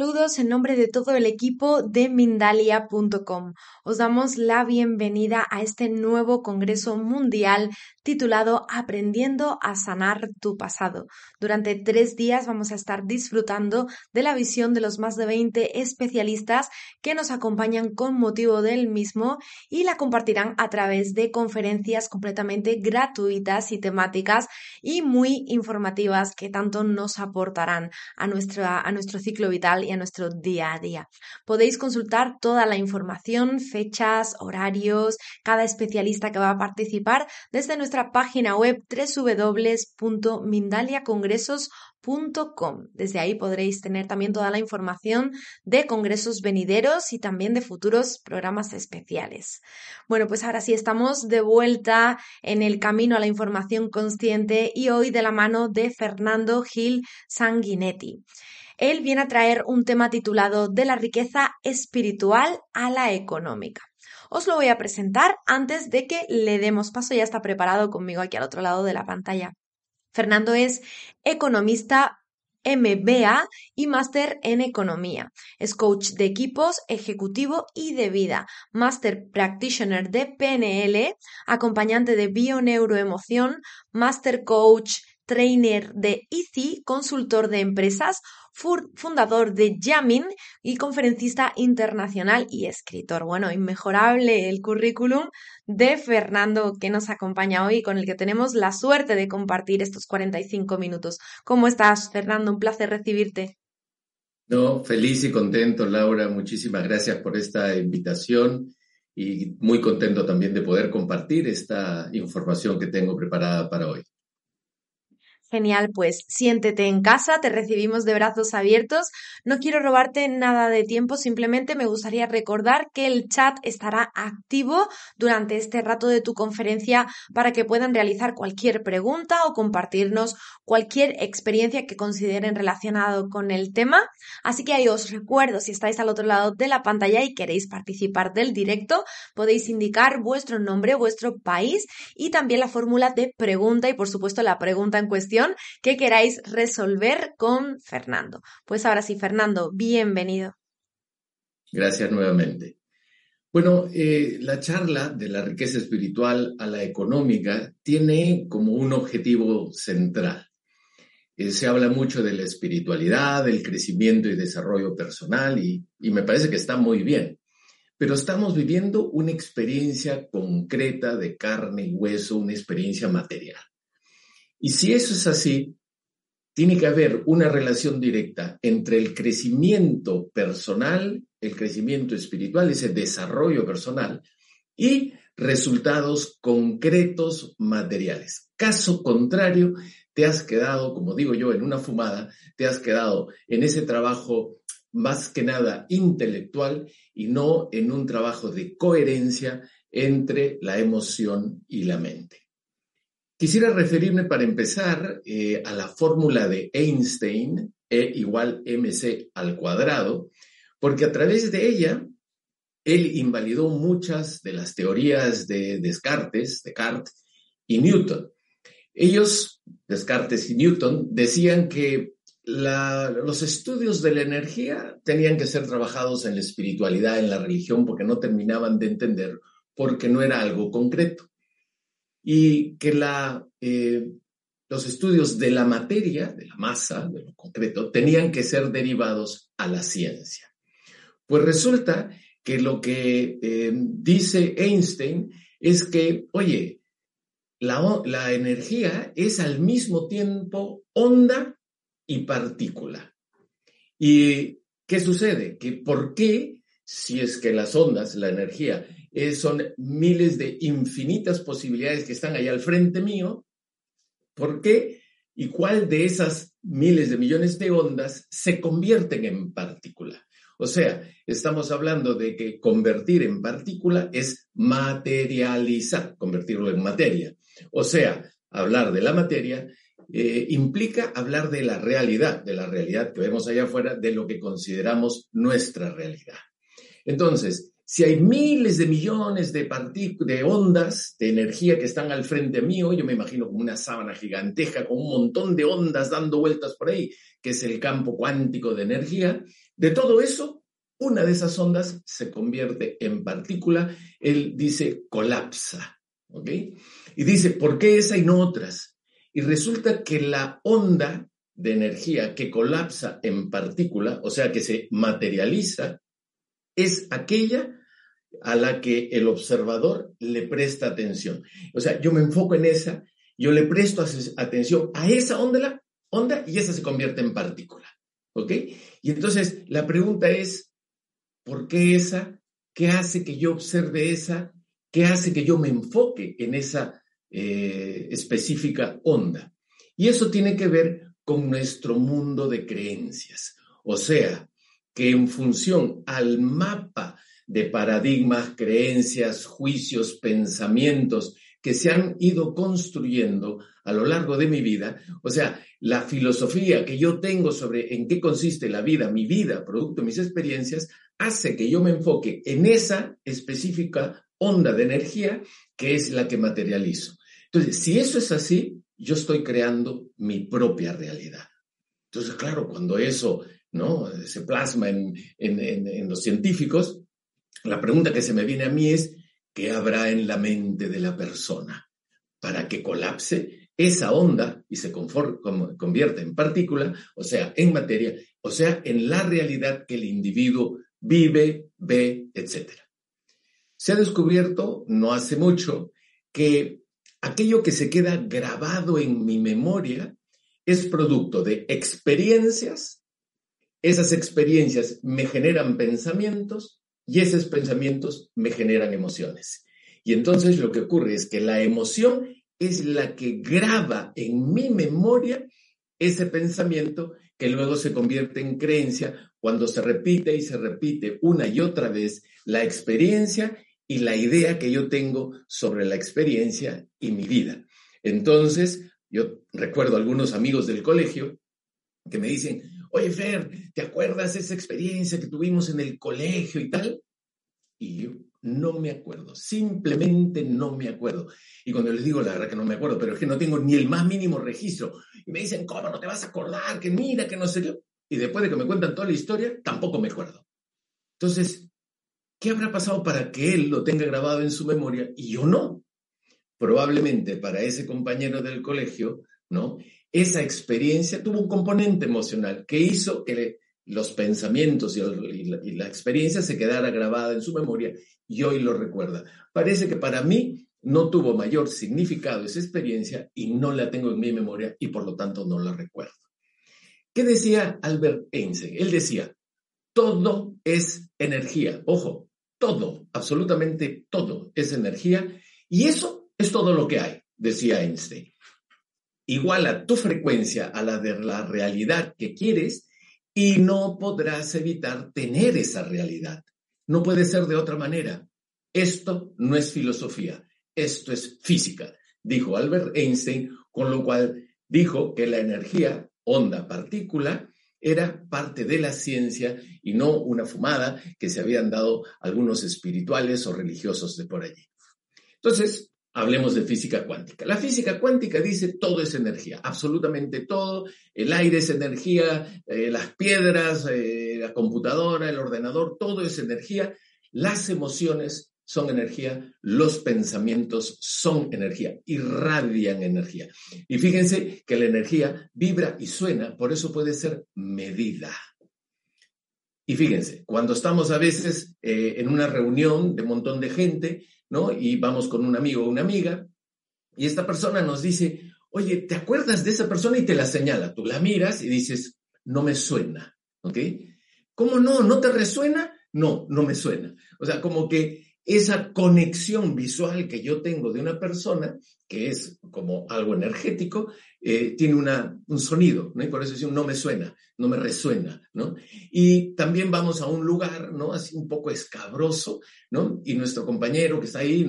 Saludos en nombre de todo el equipo de Mindalia.com. Os damos la bienvenida a este nuevo Congreso Mundial titulado Aprendiendo a sanar tu pasado. Durante tres días vamos a estar disfrutando de la visión de los más de 20 especialistas que nos acompañan con motivo del mismo y la compartirán a través de conferencias completamente gratuitas y temáticas y muy informativas que tanto nos aportarán a, nuestra, a nuestro ciclo vital y a nuestro día a día. Podéis consultar toda la información, fechas, horarios, cada especialista que va a participar desde nuestra página web www.mindaliacongresos.com. Desde ahí podréis tener también toda la información de congresos venideros y también de futuros programas especiales. Bueno, pues ahora sí estamos de vuelta en el camino a la información consciente y hoy de la mano de Fernando Gil Sanguinetti. Él viene a traer un tema titulado De la riqueza espiritual a la económica. Os lo voy a presentar antes de que le demos paso. Ya está preparado conmigo aquí al otro lado de la pantalla. Fernando es economista MBA y máster en economía. Es coach de equipos, ejecutivo y de vida. Master practitioner de PNL, acompañante de bioneuroemoción, master coach, trainer de ICI, consultor de empresas, fundador de Yamin y conferencista internacional y escritor. Bueno, inmejorable el currículum de Fernando que nos acompaña hoy con el que tenemos la suerte de compartir estos 45 minutos. ¿Cómo estás, Fernando? Un placer recibirte. No, feliz y contento, Laura. Muchísimas gracias por esta invitación y muy contento también de poder compartir esta información que tengo preparada para hoy. Genial, pues siéntete en casa, te recibimos de brazos abiertos. No quiero robarte nada de tiempo, simplemente me gustaría recordar que el chat estará activo durante este rato de tu conferencia para que puedan realizar cualquier pregunta o compartirnos cualquier experiencia que consideren relacionado con el tema. Así que ahí os recuerdo, si estáis al otro lado de la pantalla y queréis participar del directo, podéis indicar vuestro nombre, vuestro país y también la fórmula de pregunta y por supuesto la pregunta en cuestión que queráis resolver con Fernando. Pues ahora sí, Fernando, bienvenido. Gracias nuevamente. Bueno, eh, la charla de la riqueza espiritual a la económica tiene como un objetivo central. Eh, se habla mucho de la espiritualidad, del crecimiento y desarrollo personal y me parece que está muy bien. Pero estamos viviendo una experiencia concreta de carne y hueso, una experiencia material. Y si eso es así, tiene que haber una relación directa entre el crecimiento personal, el crecimiento espiritual, ese desarrollo personal y resultados concretos materiales. Caso contrario, te has quedado, como digo yo, en una fumada, te has quedado en ese trabajo más que nada intelectual y no en un trabajo de coherencia entre la emoción y la mente. Quisiera referirme para empezar eh, a la fórmula de Einstein, E igual mc al cuadrado, porque a través de ella él invalidó muchas de las teorías de Descartes, Descartes y Newton. Ellos, Descartes y Newton, decían que los estudios de la energía tenían que ser trabajados en la espiritualidad, en la religión, porque no terminaban de entender, porque no era algo concreto y que eh, los estudios de la materia, de la masa, de lo concreto, tenían que ser derivados a la ciencia. Pues resulta que lo que eh, dice Einstein es que, oye, la, la energía es al mismo tiempo onda y partícula. ¿Y qué sucede? Que por qué, si es que las ondas, la energía, eh, son miles de infinitas posibilidades que están ahí al frente mío. ¿Por qué? ¿Y cuál de esas miles de millones de ondas se convierten en partícula? O sea, estamos hablando de que convertir en partícula es materializar, convertirlo en materia. O sea, hablar de la materia eh, implica hablar de la realidad, de la realidad que vemos allá afuera, de lo que consideramos nuestra realidad. Entonces, Si hay miles de millones de, de ondas de energía que están al frente mío, yo me imagino como una sábana gigantesca con un montón de ondas dando vueltas por ahí, que es el campo cuántico de energía, de todo eso, una de esas ondas se convierte en partícula, él dice colapsa, ¿ok? Y dice, ¿por qué esa y no otras? Y resulta que la onda de energía que colapsa en partícula, o sea, que se materializa, es aquella a la que el observador le presta atención. O sea, yo me enfoco en esa, yo le presto atención a esa onda, onda y esa se convierte en partícula. ¿Ok? Y entonces la pregunta es, ¿por qué esa? ¿Qué hace que yo observe esa? ¿Qué hace que yo me enfoque en esa eh, específica onda? Y eso tiene que ver con nuestro mundo de creencias. O sea, que en función al mapa de paradigmas, creencias, juicios, pensamientos que se han ido construyendo a lo largo de mi vida. O sea, la filosofía que yo tengo sobre en qué consiste la vida, mi vida, producto de mis experiencias, hace que yo me enfoque en esa específica onda de energía que es la que materializo. Entonces, si eso es así, yo estoy creando mi propia realidad. Entonces, claro, cuando eso ¿no? se plasma en, en los científicos, la pregunta que se me viene a mí es, ¿qué habrá en la mente de la persona para que colapse esa onda y se convierta en partícula, o sea, en materia, o sea, en la realidad que el individuo vive, ve, etc. Se ha descubierto no hace mucho que aquello que se queda grabado en mi memoria es producto de experiencias, esas experiencias me generan pensamientos y esos pensamientos me generan emociones. Y entonces lo que ocurre es que la emoción es la que graba en mi memoria ese pensamiento que luego se convierte en creencia cuando se repite y se repite una y otra vez la experiencia y la idea que yo tengo sobre la experiencia y mi vida. Entonces, yo recuerdo a algunos amigos del colegio que me dicen, oye Fer, ¿te acuerdas esa experiencia que tuvimos en el colegio y tal? Y yo no me acuerdo, simplemente no me acuerdo. Y cuando les digo, la verdad que no me acuerdo, pero es que no tengo ni el más mínimo registro. Y me dicen, ¿cómo no te vas a acordar? Que mira, que no sé qué. Y después de que me cuentan toda la historia, tampoco me acuerdo. Entonces, ¿qué habrá pasado para que él lo tenga grabado en su memoria y yo no? Probablemente para ese compañero del colegio, ¿no? Esa experiencia tuvo un componente emocional que hizo que los pensamientos y, la, experiencia se quedara grabada en su memoria y hoy lo recuerda. Parece que para mí no tuvo mayor significado esa experiencia y no la tengo en mi memoria y por lo tanto no la recuerdo. ¿Qué decía Albert Einstein? Él decía, todo es energía. Ojo, todo, absolutamente todo es energía y eso es todo lo que hay, decía Einstein iguala tu frecuencia a la de la realidad que quieres y no podrás evitar tener esa realidad. No puede ser de otra manera. Esto no es filosofía, esto es física, dijo Albert Einstein, con lo cual dijo que la energía, onda, partícula, era parte de la ciencia y no una fumada que se habían dado algunos espirituales o religiosos de por allí. Entonces, Hablemos de física cuántica. La física cuántica dice todo es energía, absolutamente todo. El aire es energía, eh, las piedras, eh, la computadora, el ordenador, todo es energía. Las emociones son energía, los pensamientos son energía, irradian energía. Y fíjense que la energía vibra y suena, por eso puede ser medida. Y fíjense, cuando estamos a veces eh, en una reunión de un montón de gente, ¿no? Y vamos con un amigo o una amiga, y esta persona nos dice, oye, ¿te acuerdas de esa persona? Y te la señala. Tú la miras y dices, no me suena, ¿ok? ¿Cómo no? ¿No te resuena? No, no me suena. O sea, como que esa conexión visual que yo tengo de una persona, que es como algo energético, eh, tiene una, un sonido, ¿no? Y por eso no me suena, no me resuena, ¿no? Y también vamos a un lugar, ¿no? Así un poco escabroso, ¿no? Y nuestro compañero que está ahí,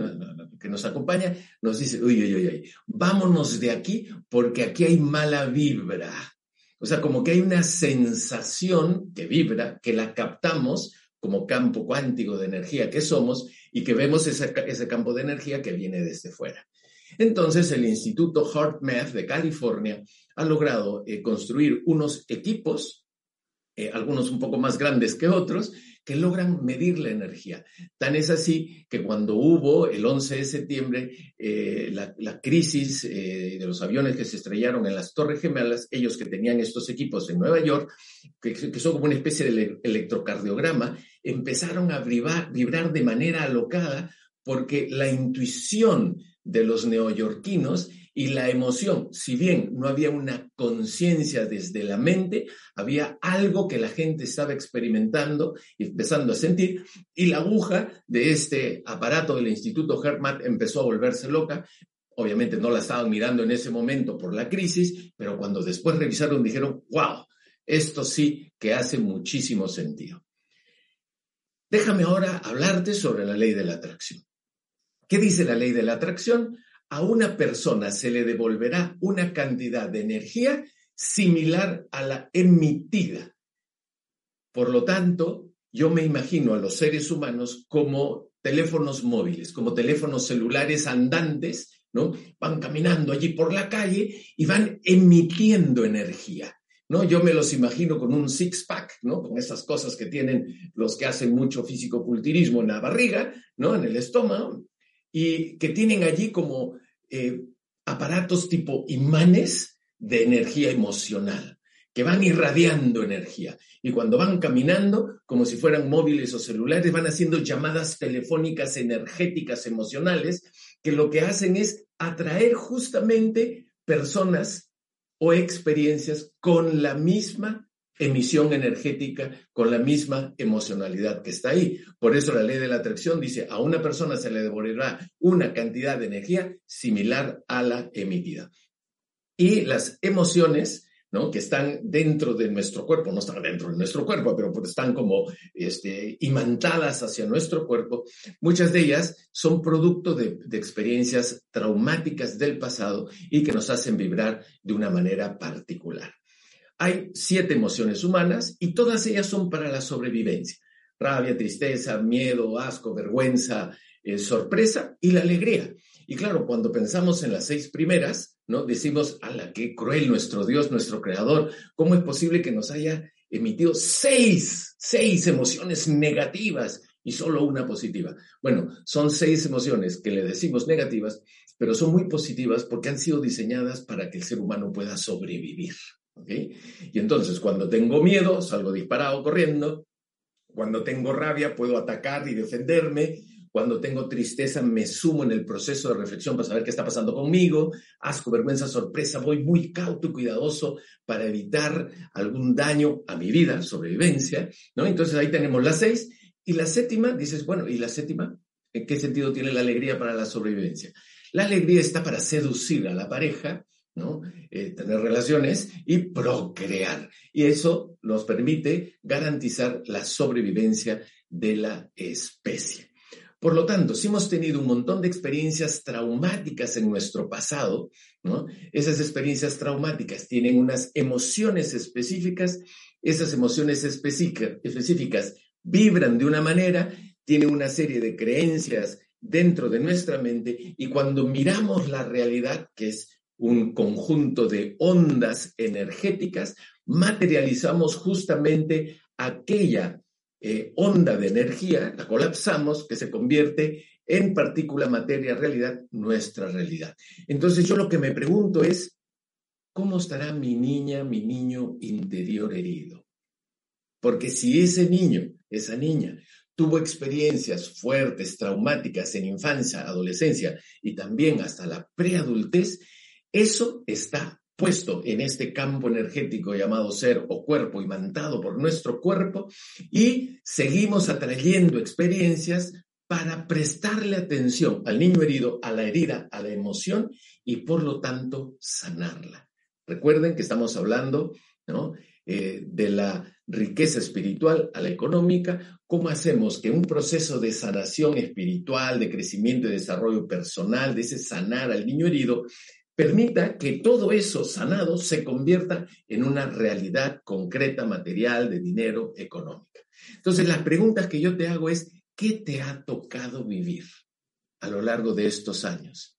que nos acompaña, nos dice, uy, uy, uy, uy, vámonos de aquí porque aquí hay mala vibra. O sea, como que hay una sensación que vibra, que la captamos como campo cuántico de energía que somos y que vemos ese, ese campo de energía que viene desde fuera. Entonces, el Instituto HeartMath de California ha logrado eh, construir unos equipos, eh, algunos un poco más grandes que otros, que logran medir la energía. Tan es así que cuando hubo el 11 de septiembre eh, la, crisis de los aviones que se estrellaron en las Torres Gemelas, ellos que tenían estos equipos en Nueva York, que, son como una especie de electrocardiograma, empezaron a vibrar de manera alocada porque la intuición de los neoyorquinos y la emoción, si bien no había una conciencia desde la mente, había algo que la gente estaba experimentando y empezando a sentir, y la aguja de este aparato del Instituto Hermat empezó a volverse loca. Obviamente no la estaban mirando en ese momento por la crisis, pero cuando después revisaron dijeron, wow, esto sí que hace muchísimo sentido. Déjame ahora hablarte sobre la ley de la atracción. ¿Qué dice la ley de la atracción? A una persona se le devolverá una cantidad de energía similar a la emitida. Por lo tanto, yo me imagino a los seres humanos como teléfonos móviles, como teléfonos celulares andantes, ¿no? Van caminando allí por la calle y van emitiendo energía. ¿No? Yo me los imagino con un six-pack, ¿no? Con esas cosas que tienen los que hacen mucho físico-culturismo en la barriga, ¿no? En el estómago, y que tienen allí como eh, aparatos tipo imanes de energía emocional, que van irradiando energía. Y cuando van caminando, como si fueran móviles o celulares, van haciendo llamadas telefónicas energéticas emocionales, que lo que hacen es atraer justamente personas o experiencias con la misma emisión energética con la misma emocionalidad que está ahí. Por eso la ley de la atracción dice, a una persona se le devolverá una cantidad de energía similar a la emitida. Y las emociones, ¿no? que están dentro de nuestro cuerpo, no están dentro de nuestro cuerpo, pero están como este, imantadas hacia nuestro cuerpo, muchas de ellas son producto de, experiencias traumáticas del pasado y que nos hacen vibrar de una manera particular. Hay siete emociones humanas y todas ellas son para la sobrevivencia. Rabia, tristeza, miedo, asco, vergüenza, eh, sorpresa y la alegría. Y claro, cuando pensamos en las seis primeras, ¿no? Decimos, la qué cruel nuestro Dios, nuestro Creador! ¿Cómo es posible que nos haya emitido seis, seis emociones negativas y solo una positiva? Bueno, son seis emociones que le decimos negativas, pero son muy positivas porque han sido diseñadas para que el ser humano pueda sobrevivir. Y entonces cuando tengo miedo, salgo disparado corriendo. Cuando tengo rabia, puedo atacar y defenderme. Cuando tengo tristeza, me sumo en el proceso de reflexión para saber qué está pasando conmigo. Asco, vergüenza, sorpresa. Voy muy cauto y cuidadoso para evitar algún daño a mi vida, sobrevivencia. ¿no? Entonces ahí tenemos las seis. Y la séptima, dices, bueno, ¿y la séptima? ¿En qué sentido tiene la alegría para la sobrevivencia? La alegría está para seducir a la pareja. Eh, tener relaciones y procrear. Y eso nos permite garantizar la sobrevivencia de la especie. Por lo tanto, si hemos tenido un montón de experiencias traumáticas en nuestro pasado, esas experiencias traumáticas tienen unas emociones específicas, esas emociones específicas vibran de una manera, tienen una serie de creencias dentro de nuestra mente y cuando miramos la realidad, que es un conjunto de ondas energéticas, materializamos justamente aquella eh, onda de energía, la colapsamos, que se convierte en partícula, materia, realidad, nuestra realidad. Entonces yo lo que me pregunto es, ¿cómo estará mi niña, mi niño interior herido? Porque si ese niño, esa niña, tuvo experiencias fuertes, traumáticas en infancia, adolescencia y también hasta la preadultez, eso está puesto en este campo energético llamado ser o cuerpo, imantado por nuestro cuerpo, y seguimos atrayendo experiencias para prestarle atención al niño herido, a la herida, a la emoción y por lo tanto sanarla. Recuerden que estamos hablando eh, de la riqueza espiritual a la económica, cómo hacemos que un proceso de sanación espiritual, de crecimiento y desarrollo personal, de ese sanar al niño herido, permita que todo eso sanado se convierta en una realidad concreta, material, de dinero, económica. Entonces, las preguntas que yo te hago es, ¿qué te ha tocado vivir a lo largo de estos años?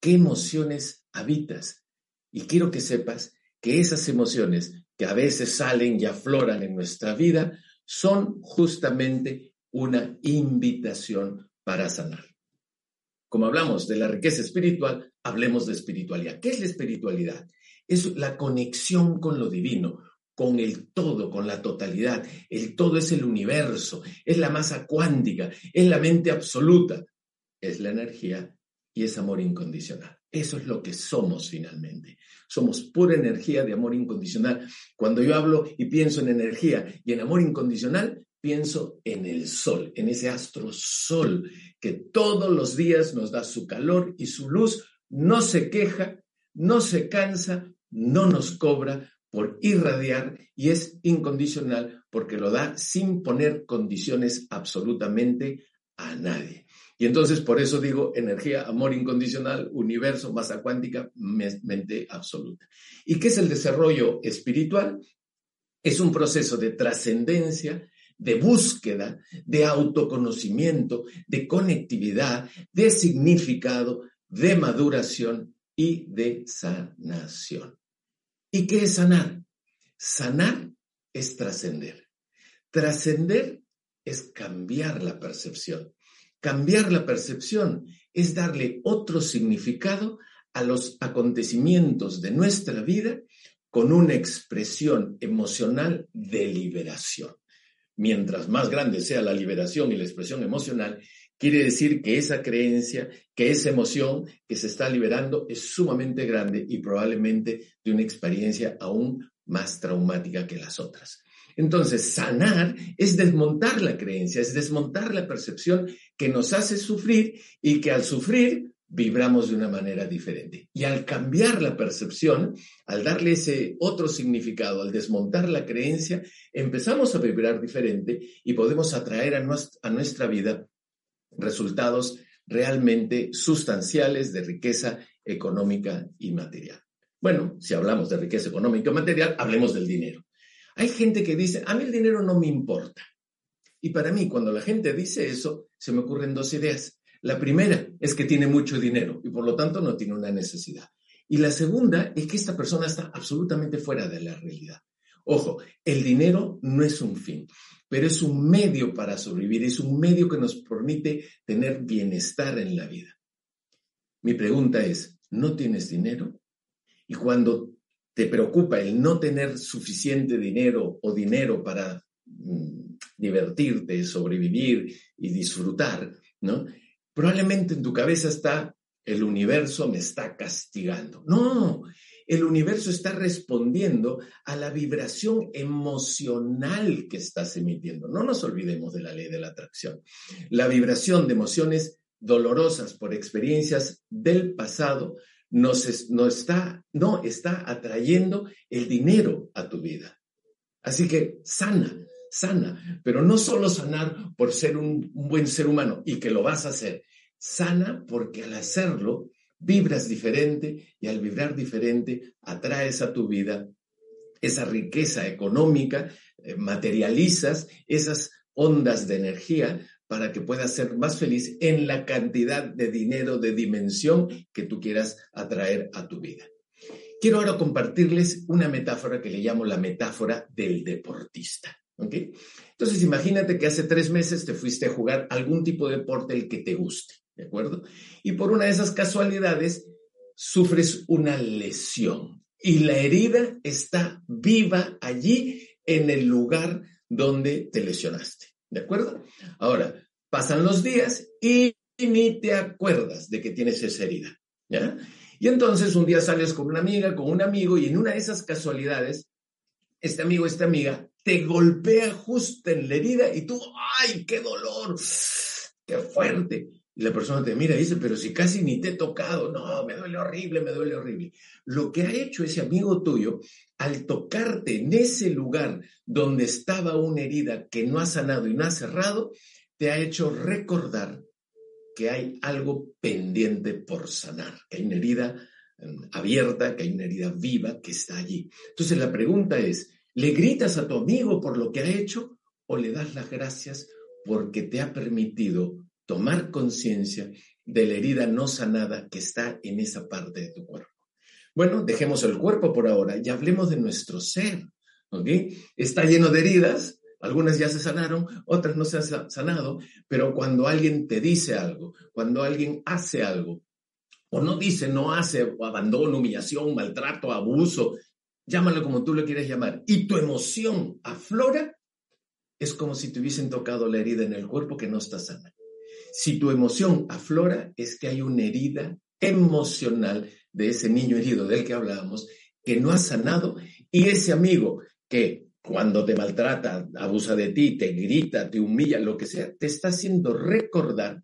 ¿Qué emociones habitas? Y quiero que sepas que esas emociones que a veces salen y afloran en nuestra vida son justamente una invitación para sanar. Como hablamos de la riqueza espiritual, hablemos de espiritualidad. ¿Qué es la espiritualidad? Es la conexión con lo divino, con el todo, con la totalidad. El todo es el universo, es la masa cuántica, es la mente absoluta, es la energía y es amor incondicional. Eso es lo que somos finalmente. Somos pura energía de amor incondicional. Cuando yo hablo y pienso en energía y en amor incondicional, pienso en el sol, en ese astro sol que todos los días nos da su calor y su luz, no se queja, no se cansa, no nos cobra por irradiar y es incondicional porque lo da sin poner condiciones absolutamente a nadie. Y entonces por eso digo energía, amor incondicional, universo, masa cuántica, mente absoluta. ¿Y qué es el desarrollo espiritual? Es un proceso de trascendencia, de búsqueda, de autoconocimiento, de conectividad, de significado, de maduración y de sanación. ¿Y qué es sanar? Sanar es trascender. Trascender es cambiar la percepción. Cambiar la percepción es darle otro significado a los acontecimientos de nuestra vida con una expresión emocional de liberación. Mientras más grande sea la liberación y la expresión emocional, quiere decir que esa creencia, que esa emoción que se está liberando es sumamente grande y probablemente de una experiencia aún más traumática que las otras. Entonces, sanar es desmontar la creencia, es desmontar la percepción que nos hace sufrir y que al sufrir vibramos de una manera diferente. Y al cambiar la percepción, al darle ese otro significado, al desmontar la creencia, empezamos a vibrar diferente y podemos atraer a a nuestra vida resultados realmente sustanciales de riqueza económica y material. Bueno, si hablamos de riqueza económica y material, hablemos del dinero. Hay gente que dice, a mí el dinero no me importa. Y para mí, cuando la gente dice eso, se me ocurren dos ideas. La primera es que tiene mucho dinero y por lo tanto no tiene una necesidad. Y la segunda es que esta persona está absolutamente fuera de la realidad. Ojo, el dinero no es un fin, pero es un medio para sobrevivir, es un medio que nos permite tener bienestar en la vida. Mi pregunta es, ¿no tienes dinero? Y cuando te preocupa el no tener suficiente dinero o dinero para mm, divertirte, sobrevivir y disfrutar, ¿no? Probablemente en tu cabeza está, el universo me está castigando. No, el universo está respondiendo a la vibración emocional que estás emitiendo. No nos olvidemos de la ley de la atracción. La vibración de emociones dolorosas por experiencias del pasado nos, no, está, no está atrayendo el dinero a tu vida. Así que sana, sana, pero no solo sanar por ser un buen ser humano y que lo vas a hacer, sana porque al hacerlo vibras diferente y al vibrar diferente atraes a tu vida esa riqueza económica, eh, materializas esas ondas de energía para que puedas ser más feliz en la cantidad de dinero de dimensión que tú quieras atraer a tu vida. Quiero ahora compartirles una metáfora que le llamo la metáfora del deportista. Entonces, imagínate que hace tres meses te fuiste a jugar algún tipo de deporte el que te guste, ¿de acuerdo? Y por una de esas casualidades sufres una lesión y la herida está viva allí en el lugar donde te lesionaste. ¿De acuerdo? Ahora, pasan los días y ni te acuerdas de que tienes esa herida. ¿Ya? Y entonces un día sales con una amiga, con un amigo, y en una de esas casualidades, este amigo, esta amiga, te golpea justo en la herida y tú, ¡ay, qué dolor! ¡Qué fuerte! Y la persona te mira y dice, pero si casi ni te he tocado, no, me duele horrible, me duele horrible. Lo que ha hecho ese amigo tuyo, al tocarte en ese lugar donde estaba una herida que no ha sanado y no ha cerrado, te ha hecho recordar que hay algo pendiente por sanar, que hay una herida em, abierta, que hay una herida viva que está allí. Entonces la pregunta es, ¿le gritas a tu amigo por lo que ha hecho o le das las gracias porque te ha permitido tomar conciencia de la herida no sanada que está en esa parte de tu cuerpo? Bueno, dejemos el cuerpo por ahora y hablemos de nuestro ser. ¿ok? Está lleno de heridas, algunas ya se sanaron, otras no se han sanado, pero cuando alguien te dice algo, cuando alguien hace algo, o no dice, no hace, o abandono, humillación, maltrato, abuso, llámalo como tú lo quieres llamar, y tu emoción aflora, es como si te hubiesen tocado la herida en el cuerpo que no está sana. Si tu emoción aflora, es que hay una herida emocional de ese niño herido del que hablábamos, que no ha sanado, y ese amigo que cuando te maltrata, abusa de ti, te grita, te humilla, lo que sea, te está haciendo recordar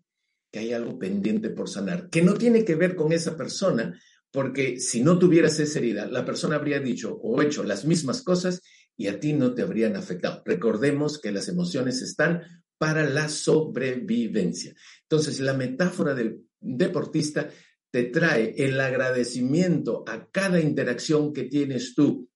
que hay algo pendiente por sanar, que no tiene que ver con esa persona, porque si no tuvieras esa herida, la persona habría dicho o hecho las mismas cosas y a ti no te habrían afectado. Recordemos que las emociones están para la sobrevivencia. Entonces, la metáfora del deportista te trae el agradecimiento a cada interacción que tienes tú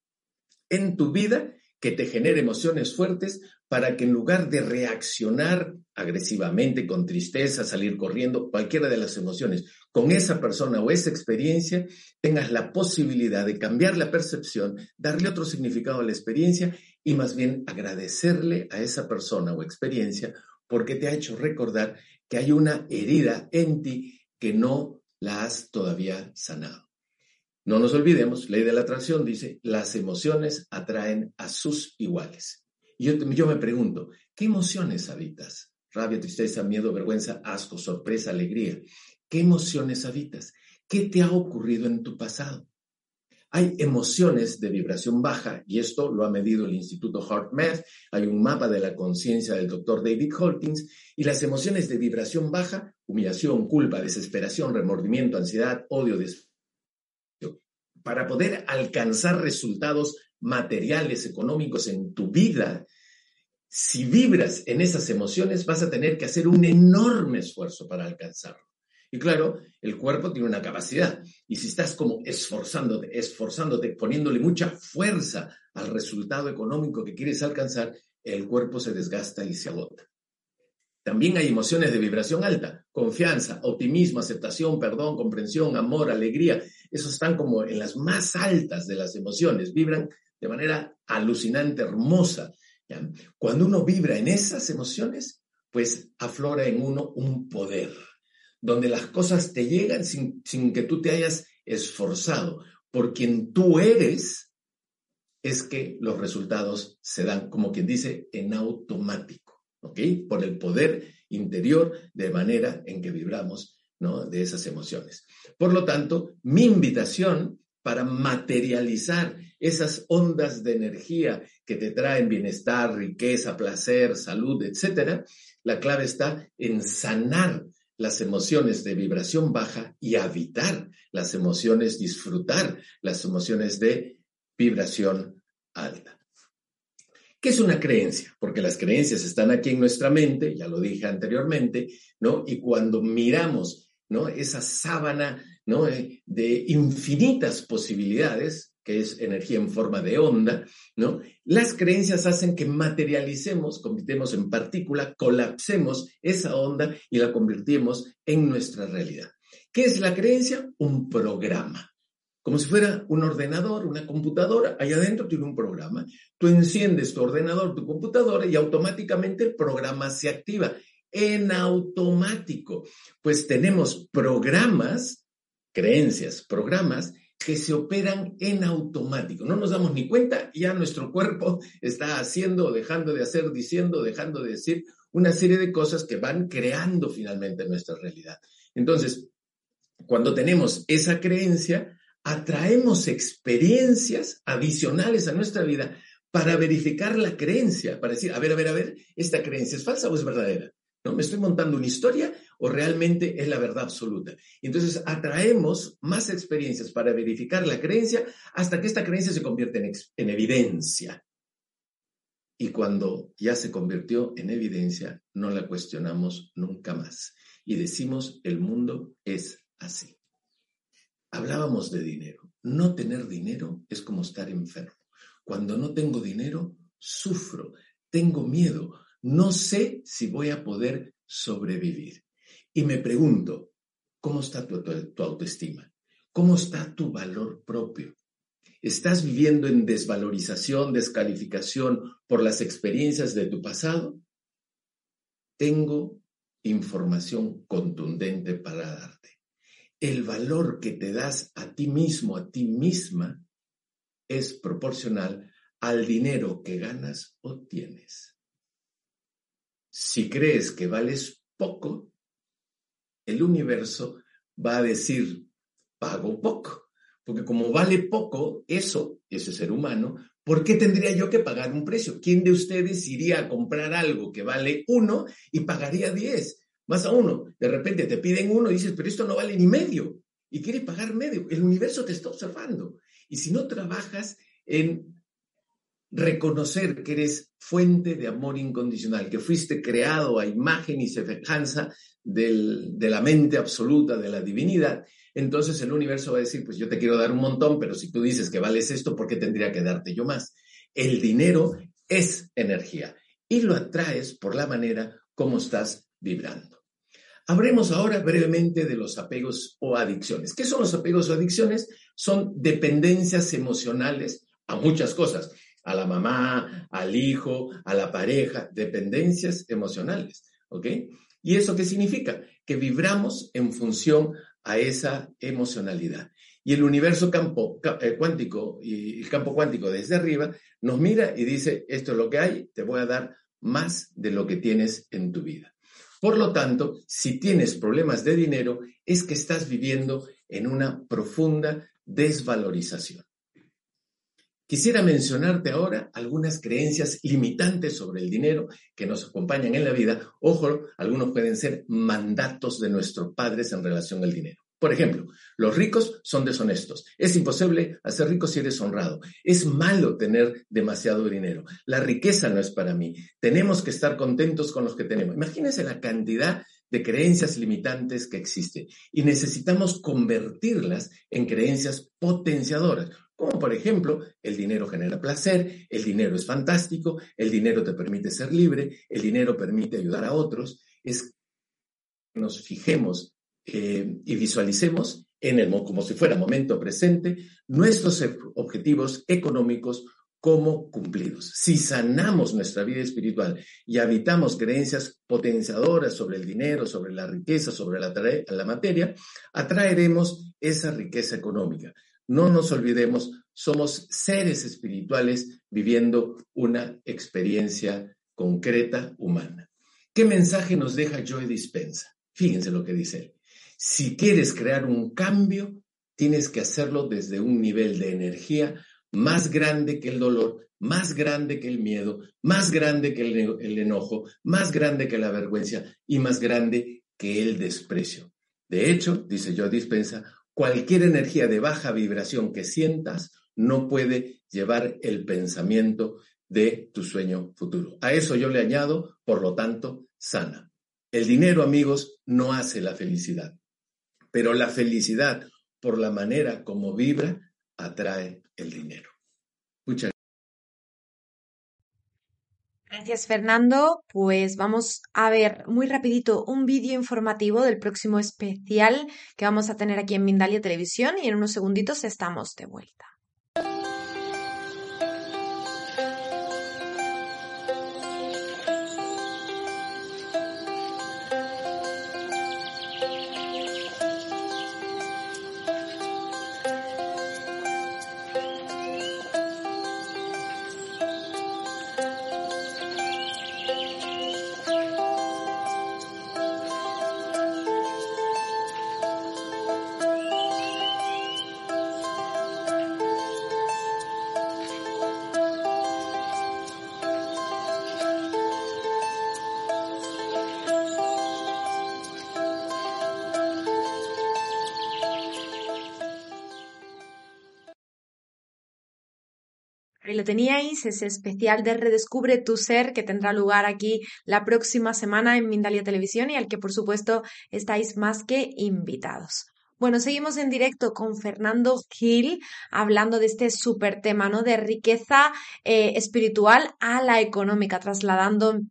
en tu vida que te genere emociones fuertes para que en lugar de reaccionar agresivamente, con tristeza, salir corriendo, cualquiera de las emociones, con esa persona o esa experiencia, tengas la posibilidad de cambiar la percepción, darle otro significado a la experiencia y más bien agradecerle a esa persona o experiencia porque te ha hecho recordar que hay una herida en ti que no la has todavía sanado. No nos olvidemos, ley de la atracción dice, las emociones atraen a sus iguales. Y yo, yo me pregunto, ¿qué emociones habitas? Rabia, tristeza, miedo, vergüenza, asco, sorpresa, alegría. ¿Qué emociones habitas? ¿Qué te ha ocurrido en tu pasado? Hay emociones de vibración baja y esto lo ha medido el Instituto HeartMath. Hay un mapa de la conciencia del doctor David Hawkins y las emociones de vibración baja, humillación, culpa, desesperación, remordimiento, ansiedad, odio, para poder alcanzar resultados materiales, económicos en tu vida, si vibras en esas emociones, vas a tener que hacer un enorme esfuerzo para alcanzarlo. Y claro, el cuerpo tiene una capacidad. Y si estás como esforzándote, esforzándote, poniéndole mucha fuerza al resultado económico que quieres alcanzar, el cuerpo se desgasta y se agota. También hay emociones de vibración alta, confianza, optimismo, aceptación, perdón, comprensión, amor, alegría. Esos están como en las más altas de las emociones, vibran de manera alucinante, hermosa. Cuando uno vibra en esas emociones, pues aflora en uno un poder donde las cosas te llegan sin, que tú te hayas esforzado. Por quien tú eres, es que los resultados se dan, como quien dice, en automático, ¿ok? Por el poder interior de manera en que vibramos, ¿no? De esas emociones. Por lo tanto, mi invitación para materializar esas ondas de energía que te traen bienestar, riqueza, placer, salud, etcétera, la clave está en sanar las emociones de vibración baja y habitar las emociones, disfrutar las emociones de vibración alta. ¿Qué es una creencia? Porque las creencias están aquí en nuestra mente, ya lo dije anteriormente, ¿no? Y cuando miramos, ¿no? Esa sábana, ¿no? De infinitas posibilidades, que es energía en forma de onda, ¿no? Las creencias hacen que materialicemos, convirtemos en partícula, colapsemos esa onda y la convertimos en nuestra realidad. ¿Qué es la creencia? Un programa. Como si fuera un ordenador, una computadora, allá adentro tiene un programa. Tú enciendes tu ordenador, tu computadora y automáticamente el programa se activa en automático. Pues tenemos programas, creencias, programas que se operan en automático. No nos damos ni cuenta, ya nuestro cuerpo está haciendo, dejando de hacer, diciendo, dejando de decir una serie de cosas que van creando finalmente nuestra realidad. Entonces, cuando tenemos esa creencia, atraemos experiencias adicionales a nuestra vida para verificar la creencia, para decir, a ver, a ver, a ver, ¿esta creencia es falsa o es verdadera? ¿No? ¿Me estoy montando una historia o realmente es la verdad absoluta? Entonces atraemos más experiencias para verificar la creencia hasta que esta creencia se convierte en, en evidencia. Y cuando ya se convirtió en evidencia, no la cuestionamos nunca más. Y decimos, el mundo es así. hablábamos de dinero. No tener dinero es como estar enfermo. Cuando no tengo dinero, sufro, tengo miedo, no sé si voy a poder sobrevivir. Y me pregunto, ¿cómo está tu, autoestima? ¿Cómo está tu valor propio? ¿Estás viviendo en desvalorización, descalificación por las experiencias de tu pasado? Tengo información contundente para darte. El valor que te das a ti mismo, a ti misma, es proporcional al dinero que ganas o tienes. Si crees que vales poco, el universo va a decir, pago poco. Porque como vale poco eso, ese ser humano, ¿por qué tendría yo que pagar un precio? ¿Quién de ustedes iría a comprar algo que vale uno y pagaría diez? Más a uno. De repente te piden uno y dices, pero esto no vale ni medio. Y quiere pagar medio. El universo te está observando. Y si no trabajas en reconocer que eres fuente de amor incondicional, que fuiste creado a imagen y semejanza de la mente absoluta de la divinidad, entonces el universo va a decir, pues yo te quiero dar un montón, pero si tú dices que vales esto, ¿por qué tendría que darte yo más? El dinero es energía y lo atraes por la manera como estás vibrando. Hablemos ahora brevemente de los apegos o adicciones. ¿Qué son los apegos o adicciones? Son dependencias emocionales a muchas cosas a la mamá, al hijo, a la pareja, dependencias emocionales, ¿ok? ¿Y eso qué significa? Que vibramos en función a esa emocionalidad. Y el universo campo, eh, cuántico y el campo cuántico desde arriba nos mira y dice, esto es lo que hay, te voy a dar más de lo que tienes en tu vida. Por lo tanto, si tienes problemas de dinero, es que estás viviendo en una profunda desvalorización. Quisiera mencionarte ahora algunas creencias limitantes sobre el dinero que nos acompañan en la vida. Ojo, algunos pueden ser mandatos de nuestros padres en relación al dinero. Por ejemplo, los ricos son deshonestos. Es imposible hacer rico si eres honrado. Es malo tener demasiado dinero. La riqueza no es para mí. Tenemos que estar contentos con los que tenemos. Imagínense la cantidad de creencias limitantes que existen y necesitamos convertirlas en creencias potenciadoras como por ejemplo, el dinero genera placer, el dinero es fantástico, el dinero te permite ser libre, el dinero permite ayudar a otros, es que nos fijemos eh, y visualicemos en el, como si fuera momento presente nuestros objetivos económicos como cumplidos. Si sanamos nuestra vida espiritual y habitamos creencias potenciadoras sobre el dinero, sobre la riqueza, sobre la, la materia, atraeremos esa riqueza económica. No nos olvidemos, somos seres espirituales viviendo una experiencia concreta humana. ¿Qué mensaje nos deja Joy Dispensa? Fíjense lo que dice él. Si quieres crear un cambio, tienes que hacerlo desde un nivel de energía más grande que el dolor, más grande que el miedo, más grande que el, el enojo, más grande que la vergüenza y más grande que el desprecio. De hecho, dice Joy Dispensa, Cualquier energía de baja vibración que sientas no puede llevar el pensamiento de tu sueño futuro. A eso yo le añado, por lo tanto, sana. El dinero, amigos, no hace la felicidad, pero la felicidad, por la manera como vibra, atrae el dinero. Muchas Gracias, Fernando. Pues vamos a ver muy rapidito un vídeo informativo del próximo especial que vamos a tener aquí en Mindalia Televisión y en unos segunditos estamos de vuelta. Ahí lo teníais, ese especial de Redescubre tu Ser que tendrá lugar aquí la próxima semana en Mindalia Televisión y al que por supuesto estáis más que invitados. Bueno, seguimos en directo con Fernando Gil hablando de este súper tema, ¿no? De riqueza eh, espiritual a la económica, trasladando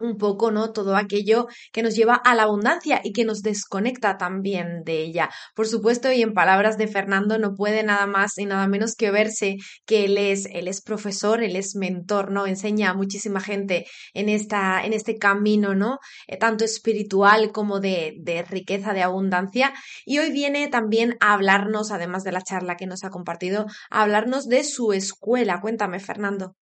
un poco, ¿no? Todo aquello que nos lleva a la abundancia y que nos desconecta también de ella. Por supuesto, y en palabras de Fernando, no puede nada más y nada menos que verse que él es, él es profesor, él es mentor, ¿no? Enseña a muchísima gente en esta, en este camino, ¿no? Eh, tanto espiritual como de, de riqueza, de abundancia. Y hoy viene también a hablarnos, además de la charla que nos ha compartido, a hablarnos de su escuela. Cuéntame, Fernando.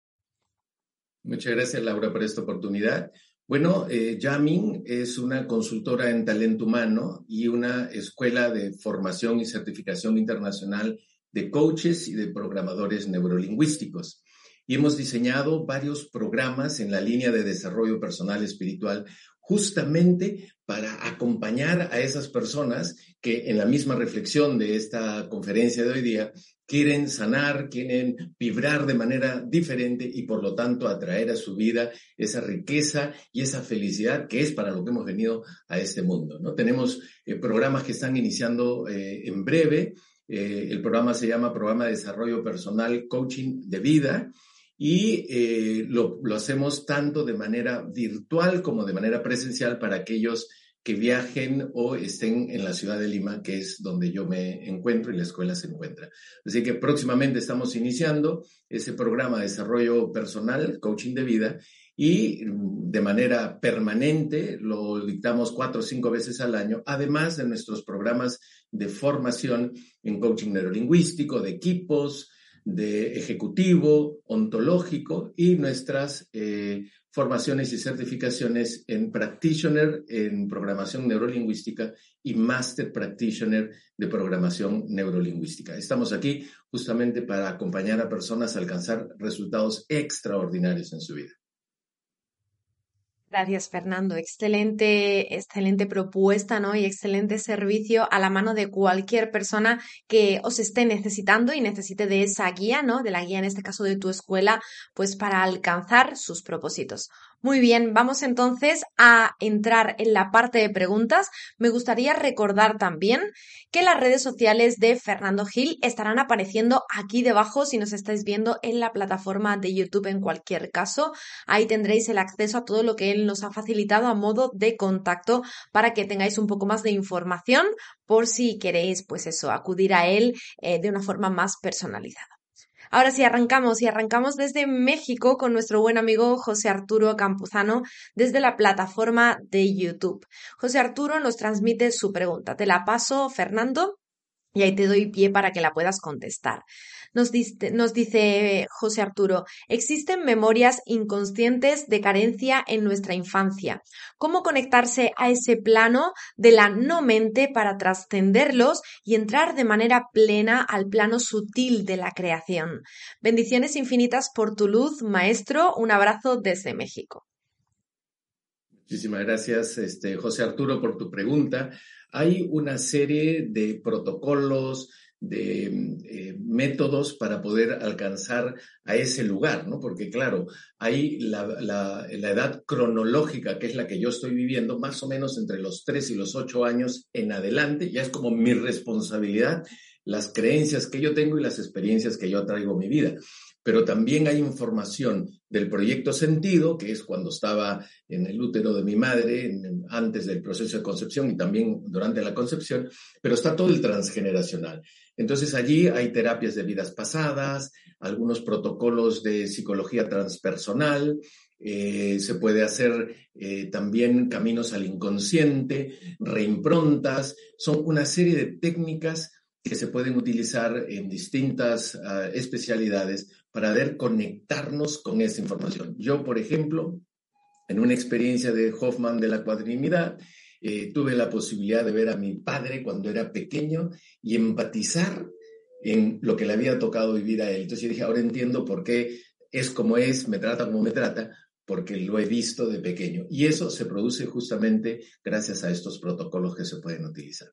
Muchas gracias, Laura, por esta oportunidad. Bueno, eh, Yamin es una consultora en talento humano y una escuela de formación y certificación internacional de coaches y de programadores neurolingüísticos. Y hemos diseñado varios programas en la línea de desarrollo personal espiritual justamente para acompañar a esas personas que en la misma reflexión de esta conferencia de hoy día quieren sanar, quieren vibrar de manera diferente y por lo tanto atraer a su vida esa riqueza y esa felicidad que es para lo que hemos venido a este mundo. ¿no? Tenemos eh, programas que están iniciando eh, en breve. Eh, el programa se llama Programa de Desarrollo Personal Coaching de Vida y eh, lo, lo, hacemos tanto de manera virtual como de manera presencial para aquellos que viajen o estén en la ciudad de Lima, que es donde yo me encuentro y la escuela se encuentra. Así que próximamente estamos iniciando ese programa de desarrollo personal, coaching de vida, y de manera permanente lo dictamos cuatro o cinco veces al año, además de nuestros programas de formación en coaching neurolingüístico, de equipos, de ejecutivo, ontológico y nuestras eh, formaciones y certificaciones en practitioner en programación neurolingüística y master practitioner de programación neurolingüística. Estamos aquí justamente para acompañar a personas a alcanzar resultados extraordinarios en su vida. Gracias, Fernando. Excelente, excelente propuesta, ¿no? Y excelente servicio a la mano de cualquier persona que os esté necesitando y necesite de esa guía, ¿no? De la guía, en este caso de tu escuela, pues para alcanzar sus propósitos. Muy bien, vamos entonces a entrar en la parte de preguntas. Me gustaría recordar también que las redes sociales de Fernando Gil estarán apareciendo aquí debajo si nos estáis viendo en la plataforma de YouTube en cualquier caso. Ahí tendréis el acceso a todo lo que él nos ha facilitado a modo de contacto para que tengáis un poco más de información por si queréis, pues eso, acudir a él eh, de una forma más personalizada. Ahora sí, arrancamos y arrancamos desde México con nuestro buen amigo José Arturo Campuzano desde la plataforma de YouTube. José Arturo nos transmite su pregunta. Te la paso, Fernando, y ahí te doy pie para que la puedas contestar. Nos dice, José Arturo, existen memorias inconscientes de carencia en nuestra infancia. ¿Cómo conectarse a ese plano de la no mente para trascenderlos y entrar de manera plena al plano sutil de la creación? Bendiciones infinitas por tu luz, maestro. Un abrazo desde México. Muchísimas gracias, este, José Arturo, por tu pregunta. Hay una serie de protocolos, de eh, métodos para poder alcanzar a ese lugar, ¿no? Porque claro, hay la, la, edad cronológica, que es la que yo estoy viviendo, más o menos entre los 3 y los 8 años en adelante, ya es como mi responsabilidad, las creencias que yo tengo y las experiencias que yo traigo a mi vida pero también hay información del proyecto sentido, que es cuando estaba en el útero de mi madre, antes del proceso de concepción y también durante la concepción, pero está todo el transgeneracional. Entonces allí hay terapias de vidas pasadas, algunos protocolos de psicología transpersonal, eh, se puede hacer eh, también caminos al inconsciente, reimprontas, son una serie de técnicas que se pueden utilizar en distintas uh, especialidades para ver conectarnos con esa información. Yo, por ejemplo, en una experiencia de Hoffman de la cuadrinidad, eh, tuve la posibilidad de ver a mi padre cuando era pequeño y empatizar en lo que le había tocado vivir a él. Entonces yo dije, ahora entiendo por qué es como es, me trata como me trata, porque lo he visto de pequeño. Y eso se produce justamente gracias a estos protocolos que se pueden utilizar.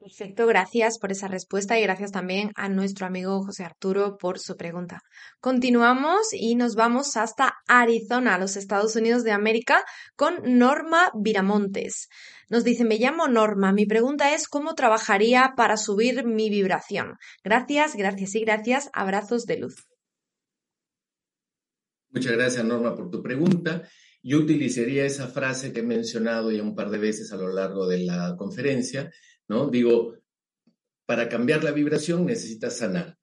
Perfecto, gracias por esa respuesta y gracias también a nuestro amigo José Arturo por su pregunta. Continuamos y nos vamos hasta Arizona, los Estados Unidos de América, con Norma Viramontes. Nos dice, me llamo Norma, mi pregunta es cómo trabajaría para subir mi vibración. Gracias, gracias y gracias. Abrazos de luz. Muchas gracias, Norma, por tu pregunta. Yo utilizaría esa frase que he mencionado ya un par de veces a lo largo de la conferencia, ¿no? Digo, para cambiar la vibración necesitas sanar.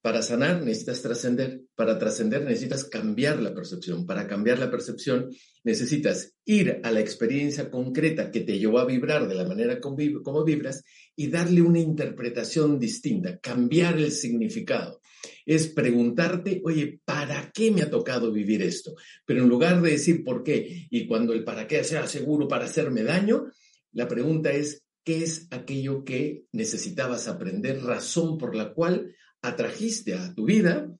Para sanar necesitas trascender. Para trascender necesitas cambiar la percepción. Para cambiar la percepción necesitas ir a la experiencia concreta que te llevó a vibrar de la manera como vibras y darle una interpretación distinta, cambiar el significado. Es preguntarte, oye, ¿para qué me ha tocado vivir esto? Pero en lugar de decir por qué y cuando el para qué sea seguro para hacerme daño, la pregunta es, qué es aquello que necesitabas aprender, razón por la cual atrajiste a tu vida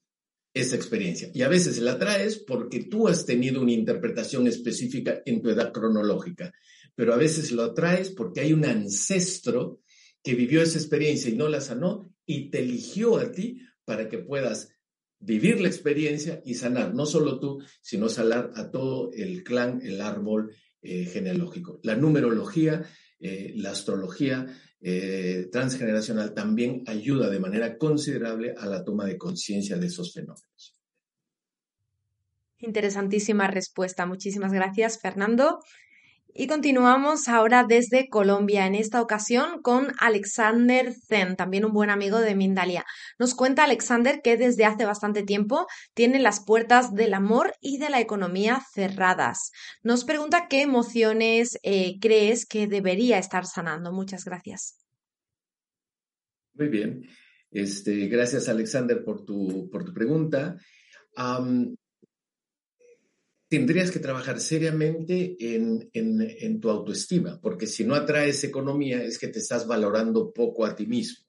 esa experiencia. Y a veces la traes porque tú has tenido una interpretación específica en tu edad cronológica, pero a veces lo traes porque hay un ancestro que vivió esa experiencia y no la sanó y te eligió a ti para que puedas vivir la experiencia y sanar, no solo tú, sino sanar a todo el clan, el árbol eh, genealógico. La numerología eh, la astrología eh, transgeneracional también ayuda de manera considerable a la toma de conciencia de esos fenómenos. Interesantísima respuesta. Muchísimas gracias, Fernando. Y continuamos ahora desde Colombia, en esta ocasión con Alexander Zen, también un buen amigo de Mindalia. Nos cuenta Alexander que desde hace bastante tiempo tiene las puertas del amor y de la economía cerradas. Nos pregunta qué emociones eh, crees que debería estar sanando. Muchas gracias. Muy bien. Este, gracias, Alexander, por tu, por tu pregunta tendrías que trabajar seriamente en, tu autoestima, porque si no atraes economía es que te estás valorando poco a ti mismo.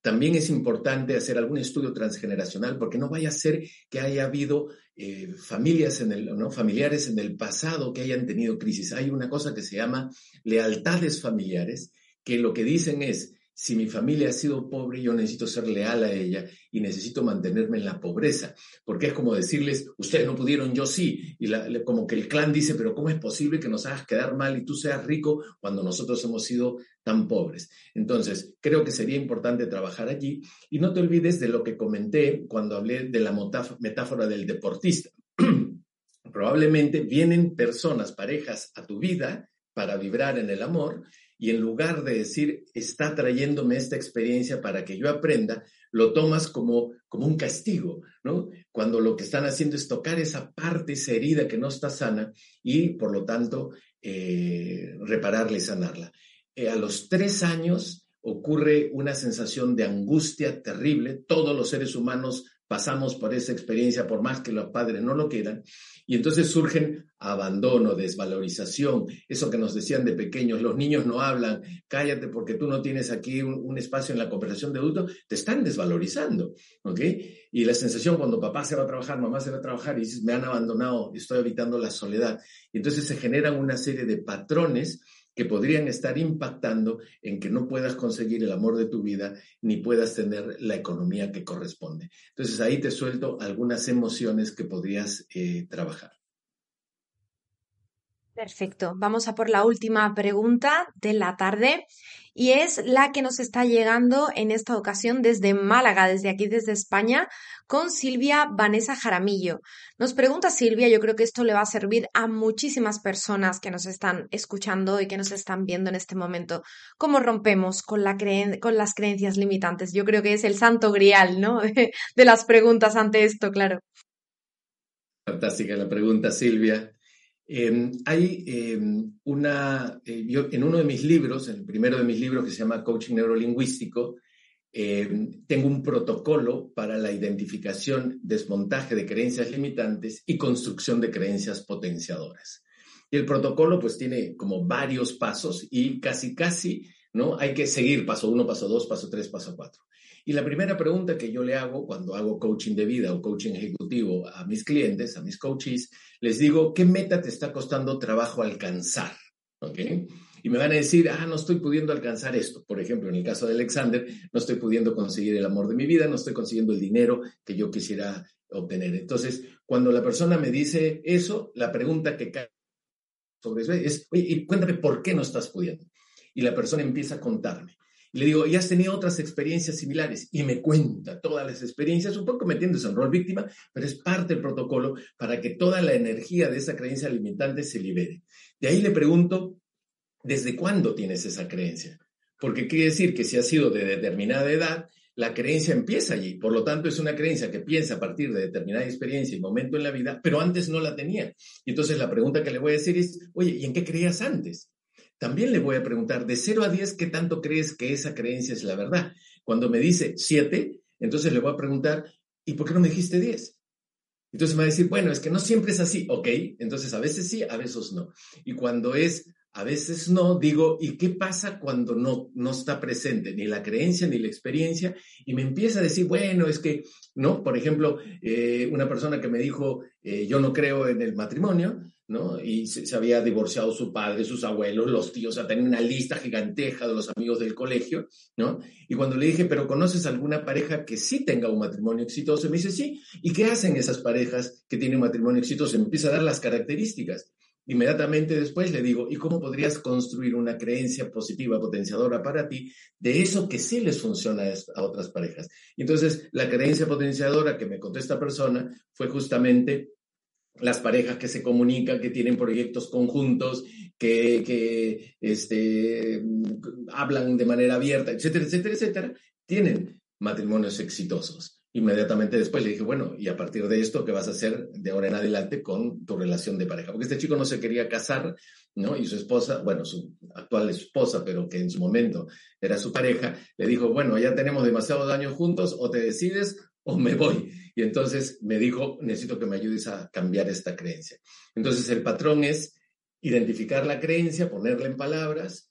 También es importante hacer algún estudio transgeneracional porque no vaya a ser que haya habido eh, familias en el, ¿no? familiares en el pasado que hayan tenido crisis. Hay una cosa que se llama lealtades familiares, que lo que dicen es, si mi familia ha sido pobre, yo necesito ser leal a ella y necesito mantenerme en la pobreza, porque es como decirles, ustedes no pudieron, yo sí, y como que el clan dice, pero ¿cómo es posible que nos hagas quedar mal y tú seas rico cuando nosotros hemos sido tan pobres? Entonces, creo que sería importante trabajar allí y no te olvides de lo que comenté cuando hablé de la metáfora del deportista. Probablemente vienen personas, parejas a tu vida para vibrar en el amor y en lugar de decir, está trayéndome esta experiencia para que yo aprenda, lo tomas como, como un castigo, ¿no? Cuando lo que están haciendo es tocar esa parte, esa herida que no está sana y, por lo tanto, eh, repararla y sanarla. Eh, a los tres años ocurre una sensación de angustia terrible. Todos los seres humanos pasamos por esa experiencia, por más que los padres no lo quieran, y entonces surgen abandono, desvalorización, eso que nos decían de pequeños, los niños no hablan, cállate porque tú no tienes aquí un, espacio en la conversación de adulto, te están desvalorizando, ¿ok? Y la sensación cuando papá se va a trabajar, mamá se va a trabajar y dices, me han abandonado, estoy evitando la soledad, y entonces se generan una serie de patrones que podrían estar impactando en que no puedas conseguir el amor de tu vida ni puedas tener la economía que corresponde. Entonces ahí te suelto algunas emociones que podrías eh, trabajar. Perfecto. Vamos a por la última pregunta de la tarde y es la que nos está llegando en esta ocasión desde Málaga, desde aquí, desde España, con Silvia Vanessa Jaramillo. Nos pregunta Silvia, yo creo que esto le va a servir a muchísimas personas que nos están escuchando y que nos están viendo en este momento, cómo rompemos con, la con las creencias limitantes. Yo creo que es el santo grial, ¿no? de las preguntas ante esto, claro. Fantástica la pregunta, Silvia. Em, hay em, una, eh, en uno de mis libros, el primero de mis libros que se llama Coaching Neurolingüístico, em, tengo un protocolo para la identificación, desmontaje de creencias limitantes y construcción de creencias potenciadoras. Y el protocolo pues tiene como varios pasos y casi, casi, ¿no? Hay que seguir paso uno, paso dos, paso tres, paso cuatro. Y la primera pregunta que yo le hago cuando hago coaching de vida o coaching ejecutivo a mis clientes, a mis coaches, les digo, ¿qué meta te está costando trabajo alcanzar? ¿Ok? y me van a decir, ah, no estoy pudiendo alcanzar esto. Por ejemplo, en el caso de Alexander, no estoy pudiendo conseguir el amor de mi vida, no estoy consiguiendo el dinero que yo quisiera obtener. Entonces, cuando la persona me dice eso, la pregunta que cae sobre eso es, oye, cuéntame por qué no estás pudiendo. Y la persona empieza a contarme. Y le digo, ¿y has tenido otras experiencias similares? Y me cuenta todas las experiencias, un poco metiéndose en rol víctima, pero es parte del protocolo para que toda la energía de esa creencia limitante se libere. De ahí le pregunto, ¿desde cuándo tienes esa creencia? Porque quiere decir que si ha sido de determinada edad, la creencia empieza allí. Por lo tanto, es una creencia que piensa a partir de determinada experiencia y momento en la vida, pero antes no la tenía. Y entonces la pregunta que le voy a decir es, oye, ¿y en qué creías antes? También le voy a preguntar, de 0 a 10, ¿qué tanto crees que esa creencia es la verdad? Cuando me dice 7, entonces le voy a preguntar, ¿y por qué no me dijiste 10? Entonces me va a decir, bueno, es que no siempre es así, ok, entonces a veces sí, a veces no. Y cuando es a veces no, digo, ¿y qué pasa cuando no, no está presente ni la creencia ni la experiencia? Y me empieza a decir, bueno, es que, ¿no? Por ejemplo, eh, una persona que me dijo, eh, yo no creo en el matrimonio, Y se, había divorciado su padre, sus abuelos, los tíos, o sea, tenía una lista giganteja de los amigos del colegio, ¿no? Y cuando le dije, pero ¿conoces alguna pareja que sí tenga un matrimonio exitoso? Me dice, sí. ¿Y qué hacen esas parejas que tienen un matrimonio exitoso? Me empieza a dar las características. Inmediatamente después le digo, ¿y cómo podrías construir una creencia positiva, potenciadora para ti de eso que sí les funciona a otras parejas? Entonces, la creencia potenciadora que me contó esta persona fue justamente las parejas que se comunican, que tienen proyectos conjuntos, que, que este, hablan de manera abierta, etcétera, etcétera, etcétera, tienen matrimonios exitosos. Inmediatamente después le dije, bueno, y a partir de esto, ¿qué vas a hacer de ahora en adelante con tu relación de pareja? Porque este chico no se quería casar, ¿no? Y su esposa, bueno, su actual esposa, pero que en su momento era su pareja, le dijo, bueno, ya tenemos demasiados años juntos, o te decides o me voy. Y entonces me dijo, necesito que me ayudes a cambiar esta creencia. Entonces el patrón es identificar la creencia, ponerla en palabras.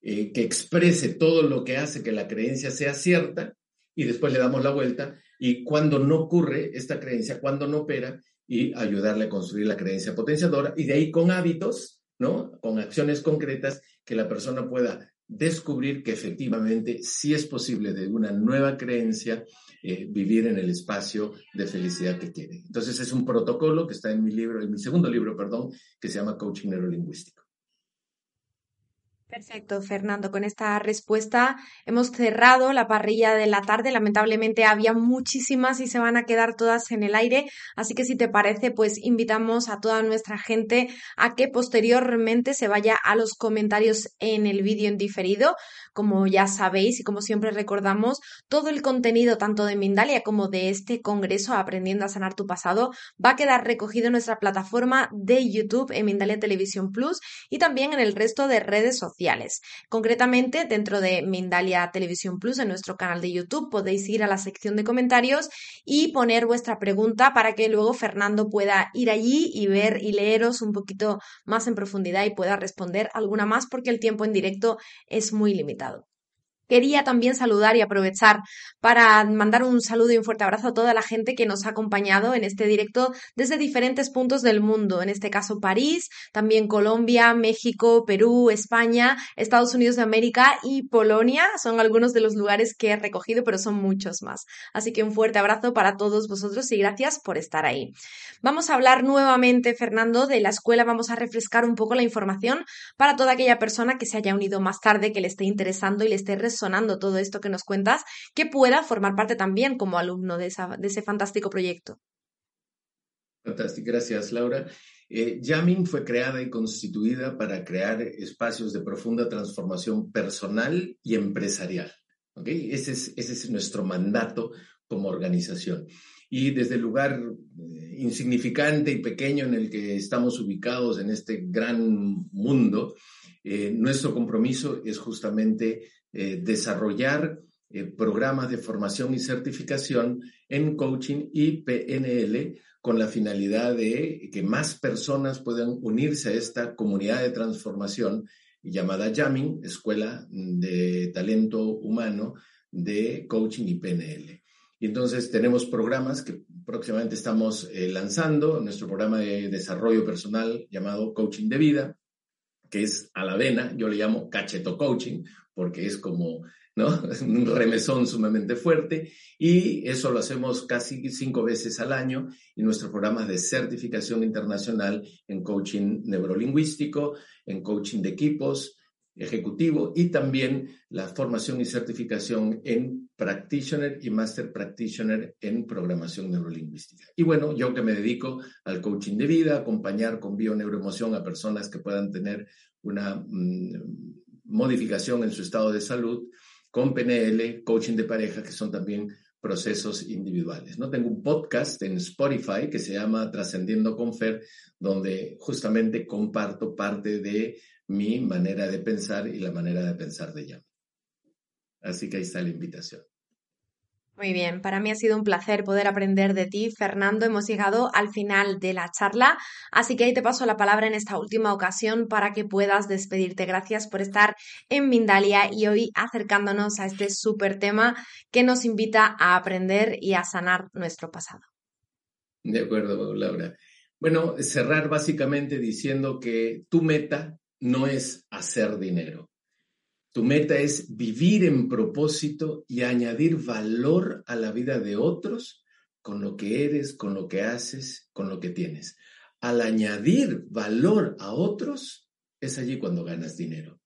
Eh, que exprese todo lo que hace que la creencia sea cierta y después le damos la vuelta y cuando no ocurre esta creencia, cuando no opera y ayudarle a construir la creencia potenciadora y de ahí con hábitos, ¿no? Con acciones concretas que la persona pueda descubrir que efectivamente sí es posible de una nueva creencia eh, vivir en el espacio de felicidad que quiere. Entonces es un protocolo que está en mi libro, en mi segundo libro, perdón, que se llama Coaching Neurolingüístico. Perfecto, Fernando. Con esta respuesta hemos cerrado la parrilla de la tarde. Lamentablemente había muchísimas y se van a quedar todas en el aire. Así que si te parece, pues invitamos a toda nuestra gente a que posteriormente se vaya a los comentarios en el vídeo en diferido como ya sabéis y como siempre recordamos, todo el contenido tanto de Mindalia como de este congreso Aprendiendo a sanar tu pasado va a quedar recogido en nuestra plataforma de YouTube en Mindalia Televisión Plus y también en el resto de redes sociales. Concretamente, dentro de Mindalia Televisión Plus, en nuestro canal de YouTube, podéis ir a la sección de comentarios y poner vuestra pregunta para que luego Fernando pueda ir allí y ver y leeros un poquito más en profundidad y pueda responder alguna más porque el tiempo en directo es muy limitado. Quería también saludar y aprovechar para mandar un saludo y un fuerte abrazo a toda la gente que nos ha acompañado en este directo desde diferentes puntos del mundo, en este caso París, también Colombia, México, Perú, España, Estados Unidos de América y Polonia. Son algunos de los lugares que he recogido, pero son muchos más. Así que un fuerte abrazo para todos vosotros y gracias por estar ahí. Vamos a hablar nuevamente, Fernando, de la escuela. Vamos a refrescar un poco la información para toda aquella persona que se haya unido más tarde, que le esté interesando y le esté sonando todo esto que nos cuentas, que pueda formar parte también como alumno de, ese fantástico proyecto. Fantástico, gracias Laura. Eh, Yamin fue creada y constituida para crear espacios de profunda transformación personal y empresarial. ¿okay? Ese, es, ese es nuestro mandato como organización. Y desde el lugar eh, insignificante y pequeño en el que estamos ubicados en este gran mundo, eh, nuestro compromiso es justamente eh, desarrollar eh, programas de formación y certificación en coaching y PNL con la finalidad de que más personas puedan unirse a esta comunidad de transformación llamada Jamming, Escuela de Talento Humano de Coaching y PNL. Y entonces tenemos programas que próximamente estamos eh, lanzando, nuestro programa de desarrollo personal llamado Coaching de Vida, que es a la vena, yo le llamo cacheto coaching, porque es como ¿no? un remesón sumamente fuerte y eso lo hacemos casi cinco veces al año y nuestros programas de certificación internacional en coaching neurolingüístico, en coaching de equipos, ejecutivo y también la formación y certificación en practitioner y master practitioner en programación neurolingüística. Y bueno, yo que me dedico al coaching de vida, acompañar con bio-neuroemoción a personas que puedan tener una mm, modificación en su estado de salud, con PNL, coaching de pareja, que son también procesos individuales. ¿no? Tengo un podcast en Spotify que se llama Trascendiendo con Fer, donde justamente comparto parte de mi manera de pensar y la manera de pensar de ella. Así que ahí está la invitación. Muy bien, para mí ha sido un placer poder aprender de ti, Fernando. Hemos llegado al final de la charla, así que ahí te paso la palabra en esta última ocasión para que puedas despedirte. Gracias por estar en Mindalia y hoy acercándonos a este súper tema que nos invita a aprender y a sanar nuestro pasado. De acuerdo, Laura. Bueno, cerrar básicamente diciendo que tu meta no es hacer dinero. Tu meta es vivir en propósito y añadir valor a la vida de otros con lo que eres, con lo que haces, con lo que tienes. Al añadir valor a otros, es allí cuando ganas dinero.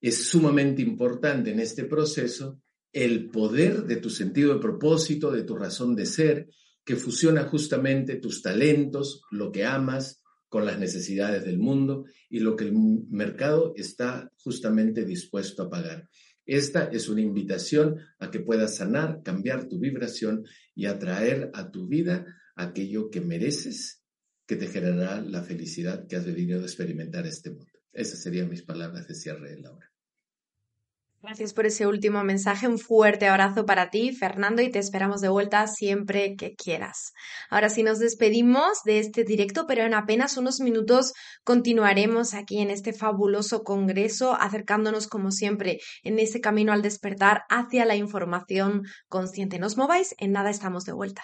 Es sumamente importante en este proceso el poder de tu sentido de propósito, de tu razón de ser, que fusiona justamente tus talentos, lo que amas, con las necesidades del mundo y lo que el mercado está justamente dispuesto a pagar. Esta es una invitación a que puedas sanar, cambiar tu vibración y atraer a tu vida aquello que mereces, que te generará la felicidad que has venido a experimentar este mundo. Esas serían mis palabras de cierre, Laura. Gracias por ese último mensaje. Un fuerte abrazo para ti, Fernando, y te esperamos de vuelta siempre que quieras. Ahora sí nos despedimos de este directo, pero en apenas unos minutos continuaremos aquí en este fabuloso congreso, acercándonos como siempre en ese camino al despertar hacia la información consciente. Nos mováis, en nada estamos de vuelta.